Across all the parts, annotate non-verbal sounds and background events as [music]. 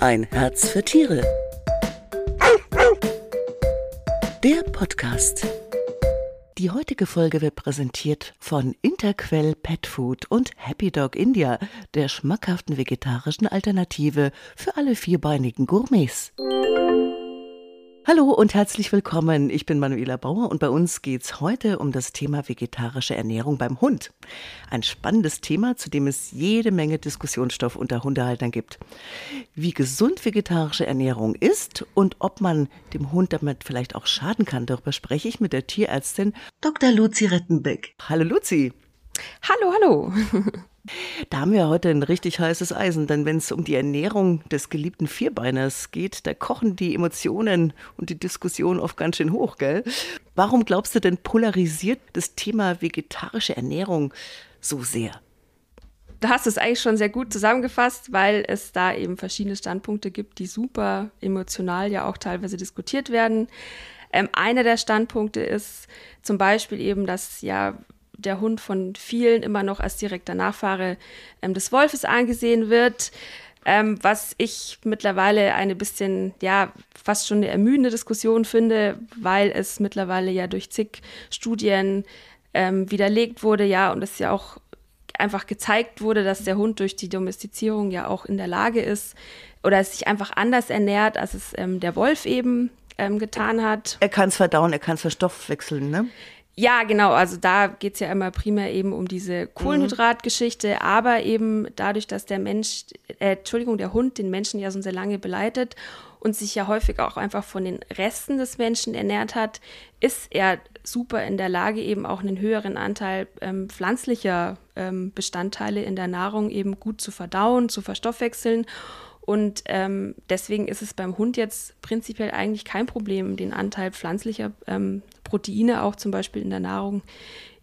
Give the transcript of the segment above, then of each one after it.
Ein Herz für Tiere. Der Podcast. Die heutige Folge wird präsentiert von Interquell Pet Food und Happy Dog India, der schmackhaften vegetarischen Alternative für alle vierbeinigen Gourmets. Hallo und herzlich willkommen. Ich bin Manuela Bauer und bei uns geht's heute um das Thema vegetarische Ernährung beim Hund. Ein spannendes Thema, zu dem es jede Menge Diskussionsstoff unter Hundehaltern gibt. Wie gesund vegetarische Ernährung ist und ob man dem Hund damit vielleicht auch schaden kann, darüber spreche ich mit der Tierärztin Dr. Luzi Rettenbeck. Hallo Luzi. Hallo, hallo. Da haben wir heute ein richtig heißes Eisen, denn wenn es um die Ernährung des geliebten Vierbeiners geht, da kochen die Emotionen und die Diskussion oft ganz schön hoch, gell? Warum glaubst du denn polarisiert das Thema vegetarische Ernährung so sehr? Du hast es eigentlich schon sehr gut zusammengefasst, weil es da eben verschiedene Standpunkte gibt, die super emotional ja auch teilweise diskutiert werden. Ähm, einer der Standpunkte ist zum Beispiel eben, dass ja der Hund von vielen immer noch als direkter Nachfahre ähm, des Wolfes angesehen wird. Ähm, was ich mittlerweile eine bisschen, ja, fast schon eine ermüdende Diskussion finde, weil es mittlerweile ja durch zig Studien ähm, widerlegt wurde, ja, und es ja auch einfach gezeigt wurde, dass der Hund durch die Domestizierung ja auch in der Lage ist oder es sich einfach anders ernährt, als es ähm, der Wolf eben ähm, getan hat. Er kann es verdauen, er kann es verstoffwechseln, ne? Ja, genau. Also da geht es ja immer primär eben um diese Kohlenhydratgeschichte, mhm. aber eben dadurch, dass der Mensch, äh, Entschuldigung, der Hund den Menschen ja so sehr lange beleitet und sich ja häufig auch einfach von den Resten des Menschen ernährt hat, ist er super in der Lage, eben auch einen höheren Anteil ähm, pflanzlicher ähm, Bestandteile in der Nahrung eben gut zu verdauen, zu verstoffwechseln. Und ähm, deswegen ist es beim Hund jetzt prinzipiell eigentlich kein Problem, den Anteil pflanzlicher ähm, Proteine auch zum Beispiel in der Nahrung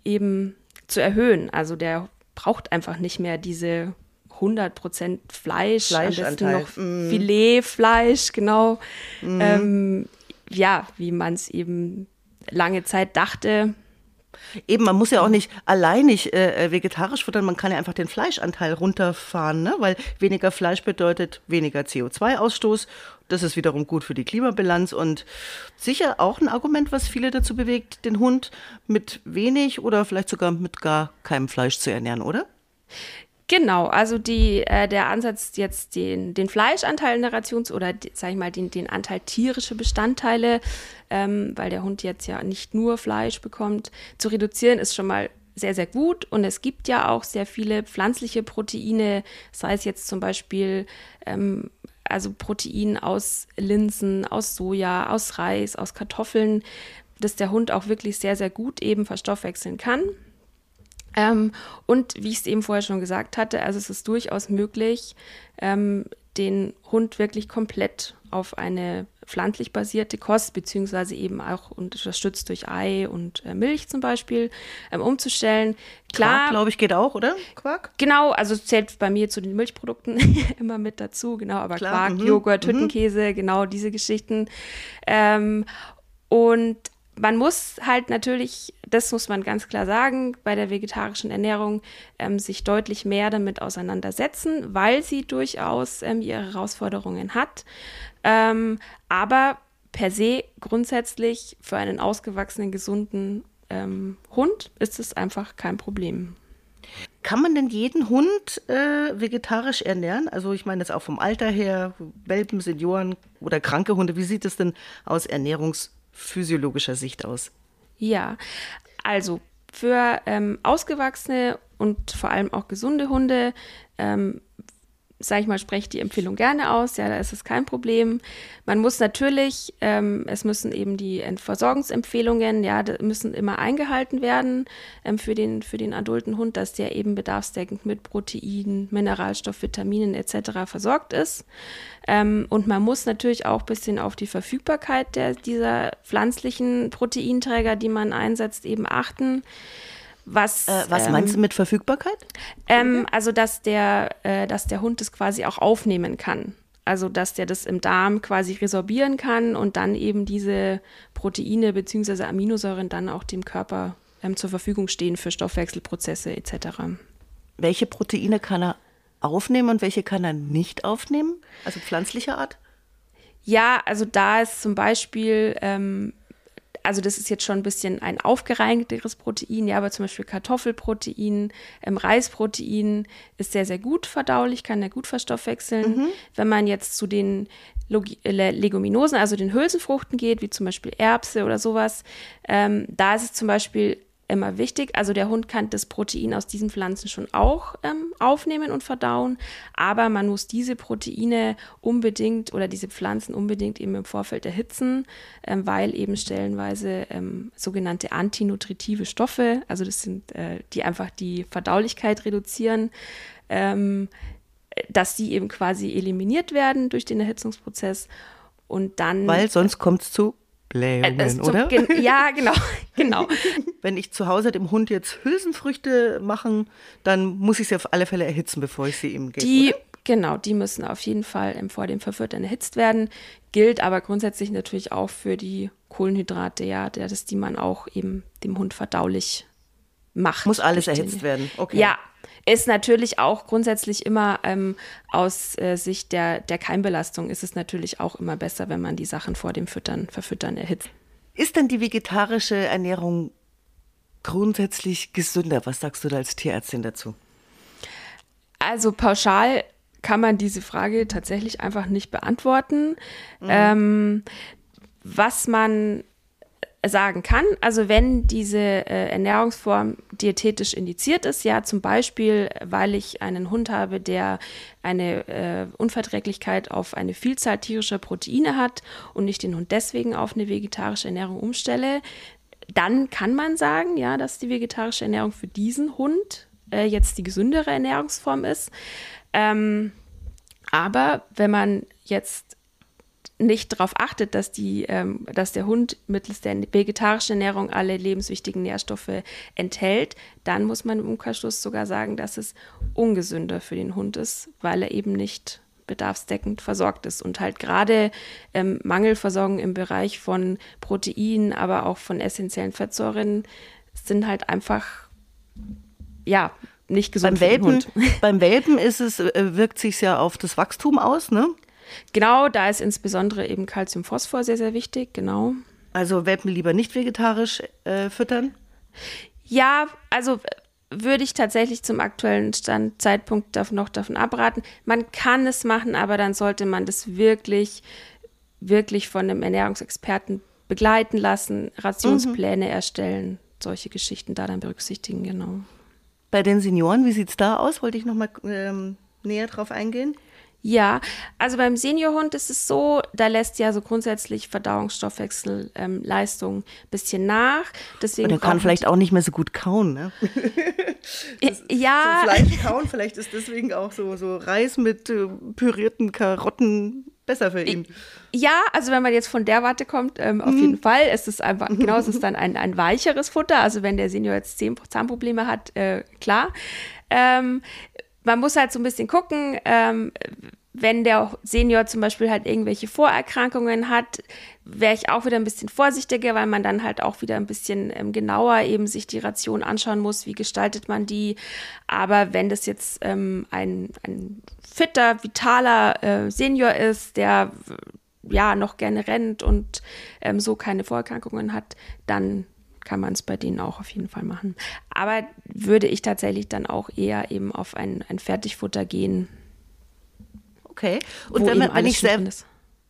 eben zu erhöhen. Also der braucht einfach nicht mehr diese 100% Fleisch, am besten noch mm. Filetfleisch, genau. Mm. Ähm, ja, wie man es eben lange Zeit dachte, Eben, man muss ja auch nicht alleinig äh, äh, vegetarisch futtern, man kann ja einfach den Fleischanteil runterfahren, ne? weil weniger Fleisch bedeutet weniger CO2-Ausstoß. Das ist wiederum gut für die Klimabilanz und sicher auch ein Argument, was viele dazu bewegt, den Hund mit wenig oder vielleicht sogar mit gar keinem Fleisch zu ernähren, oder? Genau, also die, äh, der Ansatz jetzt den, den Fleischanteil in der Rations- oder sage ich mal den, den Anteil tierische Bestandteile, ähm, weil der Hund jetzt ja nicht nur Fleisch bekommt, zu reduzieren, ist schon mal sehr, sehr gut. Und es gibt ja auch sehr viele pflanzliche Proteine, sei es jetzt zum Beispiel ähm, also Protein aus Linsen, aus Soja, aus Reis, aus Kartoffeln, dass der Hund auch wirklich sehr, sehr gut eben verstoffwechseln kann. Ähm, und wie ich es eben vorher schon gesagt hatte, also es ist durchaus möglich, ähm, den Hund wirklich komplett auf eine pflanzlich basierte Kost, beziehungsweise eben auch unterstützt durch Ei und äh, Milch zum Beispiel, ähm, umzustellen. Klar, glaube ich, geht auch, oder? Quark? Genau, also zählt bei mir zu den Milchprodukten [laughs] immer mit dazu, genau, aber Klar, Quark, mhm, Joghurt, mhm. Hüttenkäse, genau diese Geschichten. Ähm, und man muss halt natürlich, das muss man ganz klar sagen, bei der vegetarischen Ernährung ähm, sich deutlich mehr damit auseinandersetzen, weil sie durchaus ähm, ihre Herausforderungen hat. Ähm, aber per se grundsätzlich für einen ausgewachsenen, gesunden ähm, Hund ist es einfach kein Problem. Kann man denn jeden Hund äh, vegetarisch ernähren? Also ich meine jetzt auch vom Alter her, Welpen, Senioren oder kranke Hunde. Wie sieht es denn aus Ernährungs- physiologischer Sicht aus? Ja, also für ähm, ausgewachsene und vor allem auch gesunde Hunde ähm, sage ich mal, spreche die Empfehlung gerne aus. Ja, da ist es kein Problem. Man muss natürlich, ähm, es müssen eben die Versorgungsempfehlungen, ja, müssen immer eingehalten werden ähm, für, den, für den adulten Hund, dass der eben bedarfsdeckend mit Proteinen, Mineralstoff, Vitaminen etc. versorgt ist. Ähm, und man muss natürlich auch ein bisschen auf die Verfügbarkeit der, dieser pflanzlichen Proteinträger, die man einsetzt, eben achten. Was, äh, was meinst ähm, du mit Verfügbarkeit? Ähm, also, dass der, äh, dass der Hund es quasi auch aufnehmen kann. Also, dass der das im Darm quasi resorbieren kann und dann eben diese Proteine bzw. Aminosäuren dann auch dem Körper ähm, zur Verfügung stehen für Stoffwechselprozesse etc. Welche Proteine kann er aufnehmen und welche kann er nicht aufnehmen? Also pflanzlicher Art? Ja, also da ist zum Beispiel, ähm, also das ist jetzt schon ein bisschen ein aufgereinigteres Protein, ja, aber zum Beispiel Kartoffelprotein, ähm, Reisprotein ist sehr, sehr gut verdaulich, kann er gut verstoffwechseln. Mhm. Wenn man jetzt zu den äh, Leguminosen, also den Hülsenfruchten geht, wie zum Beispiel Erbse oder sowas, ähm, da ist es zum Beispiel immer wichtig. Also der Hund kann das Protein aus diesen Pflanzen schon auch ähm, aufnehmen und verdauen, aber man muss diese Proteine unbedingt oder diese Pflanzen unbedingt eben im Vorfeld erhitzen, ähm, weil eben stellenweise ähm, sogenannte antinutritive Stoffe, also das sind äh, die einfach die Verdaulichkeit reduzieren, ähm, dass die eben quasi eliminiert werden durch den Erhitzungsprozess und dann. Weil sonst kommt es zu Blähungen, äh, oder? Gen [laughs] ja, genau, [laughs] genau. Wenn ich zu Hause dem Hund jetzt Hülsenfrüchte machen, dann muss ich sie auf alle Fälle erhitzen, bevor ich sie ihm gebe. Die, oder? genau, die müssen auf jeden Fall vor dem Verfüttern erhitzt werden. Gilt aber grundsätzlich natürlich auch für die Kohlenhydrate, ja, das, die man auch eben dem Hund verdaulich macht. Muss alles erhitzt werden, okay. Ja, ist natürlich auch grundsätzlich immer ähm, aus äh, Sicht der, der Keimbelastung ist es natürlich auch immer besser, wenn man die Sachen vor dem Füttern, Verfüttern erhitzt. Ist denn die vegetarische Ernährung grundsätzlich gesünder? Was sagst du da als Tierärztin dazu? Also pauschal kann man diese Frage tatsächlich einfach nicht beantworten. Mhm. Ähm, was man sagen kann. Also wenn diese äh, Ernährungsform diätetisch indiziert ist, ja zum Beispiel, weil ich einen Hund habe, der eine äh, Unverträglichkeit auf eine Vielzahl tierischer Proteine hat und ich den Hund deswegen auf eine vegetarische Ernährung umstelle, dann kann man sagen, ja, dass die vegetarische Ernährung für diesen Hund äh, jetzt die gesündere Ernährungsform ist. Ähm, aber wenn man jetzt nicht darauf achtet, dass, die, ähm, dass der Hund mittels der vegetarischen Ernährung alle lebenswichtigen Nährstoffe enthält, dann muss man im Umkehrschluss sogar sagen, dass es ungesünder für den Hund ist, weil er eben nicht bedarfsdeckend versorgt ist. Und halt gerade ähm, Mangelversorgung im Bereich von Proteinen, aber auch von essentiellen Fettsäuren sind halt einfach, ja, nicht gesund beim Welpen, [laughs] Beim Welpen ist es, äh, wirkt sich ja auf das Wachstum aus, ne? Genau, da ist insbesondere eben Calcium-Phosphor sehr, sehr wichtig, genau. Also Welpen lieber nicht vegetarisch äh, füttern? Ja, also würde ich tatsächlich zum aktuellen Stand, Zeitpunkt noch davon abraten. Man kann es machen, aber dann sollte man das wirklich, wirklich von einem Ernährungsexperten begleiten lassen, Rationspläne mhm. erstellen, solche Geschichten da dann berücksichtigen, genau. Bei den Senioren, wie sieht es da aus? Wollte ich noch mal ähm, näher drauf eingehen? Ja, also beim Seniorhund ist es so, da lässt ja so grundsätzlich Verdauungsstoffwechselleistung ähm, ein bisschen nach. Deswegen Und er kann vielleicht auch nicht mehr so gut kauen, ne? [laughs] ja. So Fleisch kauen, vielleicht ist deswegen auch so, so Reis mit äh, pürierten Karotten besser für ihn. Ja, also wenn man jetzt von der Warte kommt, ähm, auf mhm. jeden Fall ist es einfach, [laughs] genau, es ist dann ein, ein weicheres Futter. Also wenn der Senior jetzt Zahnprobleme hat, äh, klar. Ähm, man muss halt so ein bisschen gucken, ähm, wenn der Senior zum Beispiel halt irgendwelche Vorerkrankungen hat, wäre ich auch wieder ein bisschen vorsichtiger, weil man dann halt auch wieder ein bisschen ähm, genauer eben sich die Ration anschauen muss, wie gestaltet man die. Aber wenn das jetzt ähm, ein, ein fitter, vitaler äh, Senior ist, der ja noch gerne rennt und ähm, so keine Vorerkrankungen hat, dann kann man es bei denen auch auf jeden Fall machen. Aber würde ich tatsächlich dann auch eher eben auf ein, ein Fertigfutter gehen. Okay. Und wenn, man, wenn ich selber.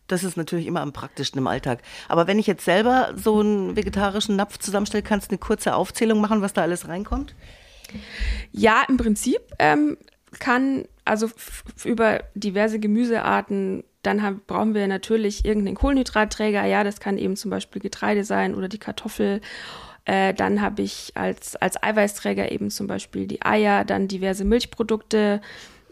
Das ist natürlich immer am praktischsten im Alltag. Aber wenn ich jetzt selber so einen vegetarischen Napf zusammenstelle, kannst du eine kurze Aufzählung machen, was da alles reinkommt? Ja, im Prinzip ähm, kann also über diverse Gemüsearten dann haben, brauchen wir natürlich irgendeinen Kohlenhydratträger. Ja, das kann eben zum Beispiel Getreide sein oder die Kartoffel. Äh, dann habe ich als, als Eiweißträger eben zum Beispiel die Eier, dann diverse Milchprodukte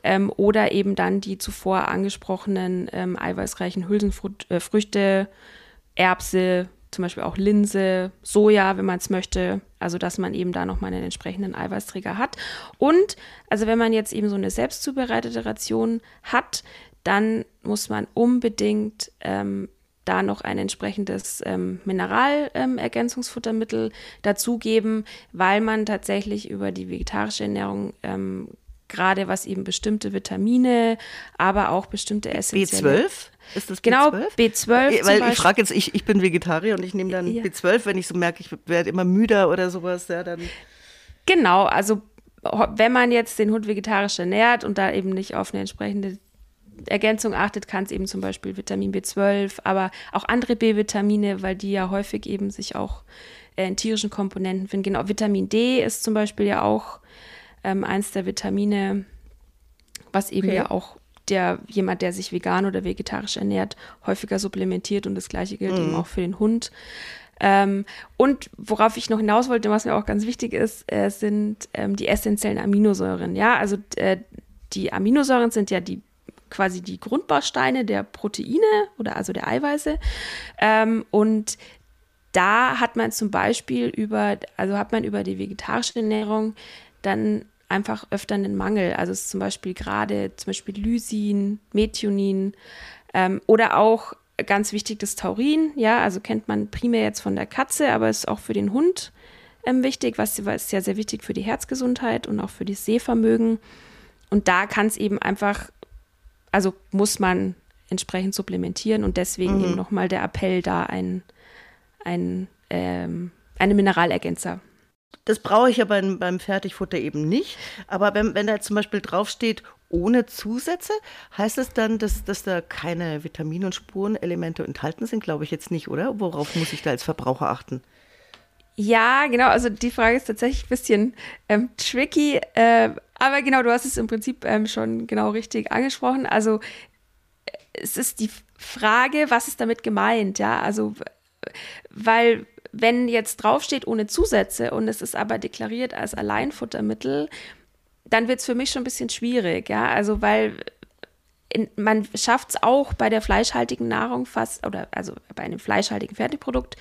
ähm, oder eben dann die zuvor angesprochenen ähm, eiweißreichen Hülsenfrüchte, äh, Erbse, zum Beispiel auch Linse, Soja, wenn man es möchte. Also, dass man eben da nochmal einen entsprechenden Eiweißträger hat. Und, also wenn man jetzt eben so eine selbst zubereitete Ration hat, dann muss man unbedingt ähm, da noch ein entsprechendes ähm, Mineralergänzungsfuttermittel ähm, dazugeben, weil man tatsächlich über die vegetarische Ernährung ähm, gerade was eben bestimmte Vitamine, aber auch bestimmte essentielle. B12? Ist das Genau, B12? B12 Äh, zum Weil ich frage jetzt, ich, ich bin Vegetarier und ich nehme dann Ja. B12, wenn ich so merke, ich werde immer müder oder sowas, ja, dann. Genau, also wenn man jetzt den Hund vegetarisch ernährt und da eben nicht auf eine entsprechende Ergänzung achtet, kann es eben zum Beispiel Vitamin B12, aber auch andere B-Vitamine, weil die ja häufig eben sich auch äh, in tierischen Komponenten finden. Genau, Vitamin D ist zum Beispiel ja auch ähm, eins der Vitamine, was eben Okay. ja auch der jemand, der sich vegan oder vegetarisch ernährt, häufiger supplementiert und das gleiche gilt eben auch für den Hund. Ähm, und worauf ich noch hinaus wollte, was mir auch ganz wichtig ist, äh, sind ähm, die essentiellen Aminosäuren. Ja, also äh, die Aminosäuren sind ja die quasi die Grundbausteine der Proteine oder also der Eiweiße. Ähm, und da hat man zum Beispiel über, also hat man über die vegetarische Ernährung dann einfach öfter einen Mangel. Also ist zum Beispiel gerade zum Beispiel Lysin, Methionin ähm, oder auch ganz wichtig das Taurin. Ja, also kennt man primär jetzt von der Katze, aber ist auch für den Hund ähm, wichtig, was, was ist ja sehr wichtig für die Herzgesundheit und auch für das Sehvermögen. Und da kann es eben einfach, also muss man entsprechend supplementieren und deswegen eben nochmal der Appell da ein, ein ähm, eine Mineralergänzer Das brauche ich ja beim, beim Fertigfutter eben nicht. Aber wenn, wenn da zum Beispiel draufsteht, ohne Zusätze, heißt es dann, dass, dass da keine Vitamin- und Spurenelemente enthalten sind? Glaube ich jetzt nicht, oder? Worauf muss ich da als Verbraucher achten? Ja, genau. Also die Frage ist tatsächlich ein bisschen ähm, tricky. Äh, aber genau, du hast es im Prinzip ähm, schon genau richtig angesprochen. Also äh, es ist die Frage, was ist damit gemeint? Ja, also weil wenn jetzt draufsteht ohne Zusätze und es ist aber deklariert als Alleinfuttermittel, dann wird es für mich schon ein bisschen schwierig. Ja, also weil in, man schafft es auch bei der fleischhaltigen Nahrung fast, oder also bei einem fleischhaltigen Fertigprodukt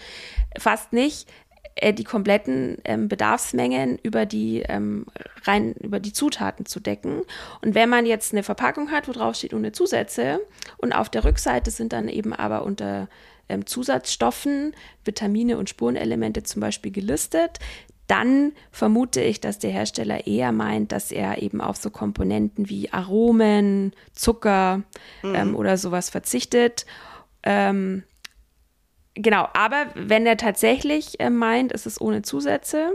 fast nicht, äh, die kompletten ähm, Bedarfsmengen über die ähm, rein über die Zutaten zu decken. Und wenn man jetzt eine Verpackung hat, wo drauf steht ohne Zusätze und auf der Rückseite sind dann eben aber unter ähm, Zusatzstoffen Vitamine und Spurenelemente zum Beispiel gelistet, dann vermute ich, dass der Hersteller eher meint, dass er eben auf so Komponenten wie Aromen, Zucker ähm, oder sowas verzichtet. Ähm, genau, aber wenn er tatsächlich äh, meint, es ist ohne Zusätze,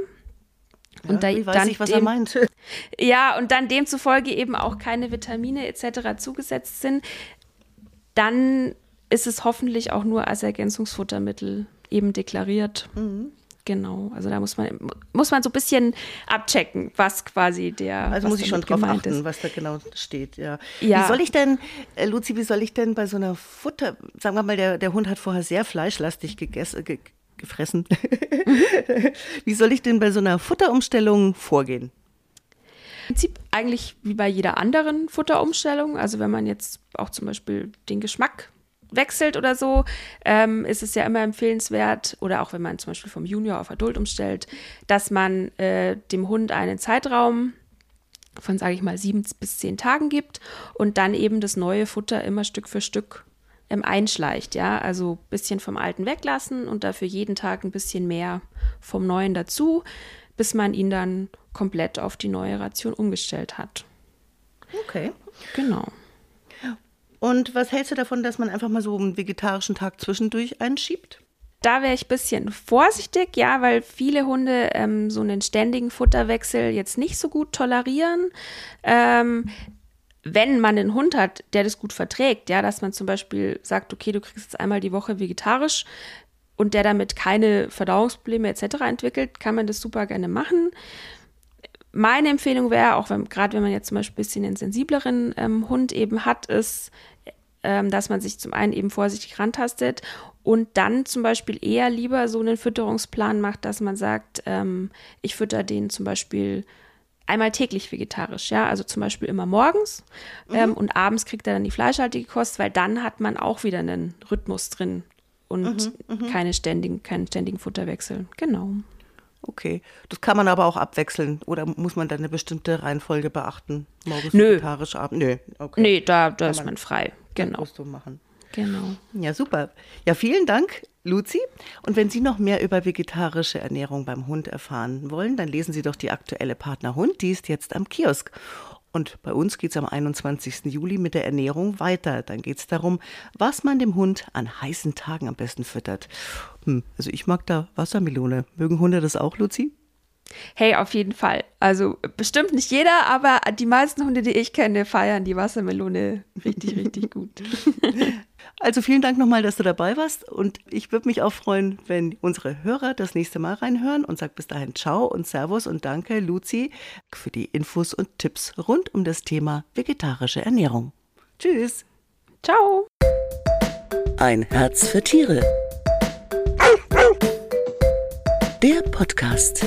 und da, Wie weiß dann ich, was dem, er meint? [laughs] ja, und dann demzufolge eben auch keine Vitamine etc. zugesetzt sind, dann ist es hoffentlich auch nur als Ergänzungsfuttermittel eben deklariert. Mhm. Genau, also da muss man, muss man so ein bisschen abchecken, was quasi der. Also muss ich schon drauf achten, ist. was da genau steht, ja. Ja. Wie soll ich denn, äh, Luzi, wie soll ich denn bei so einer Futter, sagen wir mal, der, der Hund hat vorher sehr fleischlastig gegessen, ge, gefressen. [laughs] wie soll ich denn bei so einer Futterumstellung vorgehen? Im Prinzip eigentlich wie bei jeder anderen Futterumstellung. Also wenn man jetzt auch zum Beispiel den Geschmack wechselt oder so, ähm, ist es ja immer empfehlenswert, oder auch wenn man zum Beispiel vom Junior auf Adult umstellt, dass man äh, dem Hund einen Zeitraum von, sage ich mal, sieben bis zehn Tagen gibt und dann eben das neue Futter immer Stück für Stück ähm, einschleicht, ja, also ein bisschen vom Alten weglassen und dafür jeden Tag ein bisschen mehr vom Neuen dazu, bis man ihn dann komplett auf die neue Ration umgestellt hat. Okay. Genau. Und was hältst du davon, dass man einfach mal so einen vegetarischen Tag zwischendurch einschiebt? Da wäre ich ein bisschen vorsichtig, ja, weil viele Hunde ähm, so einen ständigen Futterwechsel jetzt nicht so gut tolerieren. Ähm, wenn man einen Hund hat, der das gut verträgt, ja, dass man zum Beispiel sagt, okay, du kriegst jetzt einmal die Woche vegetarisch und der damit keine Verdauungsprobleme etc. entwickelt, kann man das super gerne machen. Meine Empfehlung wäre, auch wenn, gerade wenn man jetzt zum Beispiel ein bisschen einen sensibleren ähm, Hund eben hat, ist, ähm, dass man sich zum einen eben vorsichtig rantastet und dann zum Beispiel eher lieber so einen Fütterungsplan macht, dass man sagt, ähm, ich fütter den zum Beispiel einmal täglich vegetarisch, ja, also zum Beispiel immer morgens ähm, und abends kriegt er dann die fleischhaltige Kost, weil dann hat man auch wieder einen Rhythmus drin und keine ständigen, keinen ständigen Futterwechsel. Genau. Okay. Das kann man aber auch abwechseln. Oder muss man da eine bestimmte Reihenfolge beachten? Morgens Nö. vegetarisch, abends? Nö. Okay. Nee, da, da ist man- man frei. Genau. Musst du machen. Genau. Ja, super. Ja, vielen Dank, Luzi. Und wenn Sie noch mehr über vegetarische Ernährung beim Hund erfahren wollen, dann lesen Sie doch die aktuelle Partner Hund. Die ist jetzt am Kiosk. Und bei uns geht es am 21. Juli mit der Ernährung weiter. Dann geht es darum, was man dem Hund an heißen Tagen am besten füttert. Hm, also ich mag da Wassermelone. Mögen Hunde das auch, Luzi? Hey, auf jeden Fall. Also bestimmt nicht jeder, aber die meisten Hunde, die ich kenne, feiern die Wassermelone richtig, richtig gut. [laughs] Also vielen Dank nochmal, dass du dabei warst und ich würde mich auch freuen, wenn unsere Hörer das nächste Mal reinhören und sag bis dahin Ciao und Servus und danke Luzi für die Infos und Tipps rund um das Thema vegetarische Ernährung. Tschüss. Ciao. Ein Herz für Tiere. Der Podcast.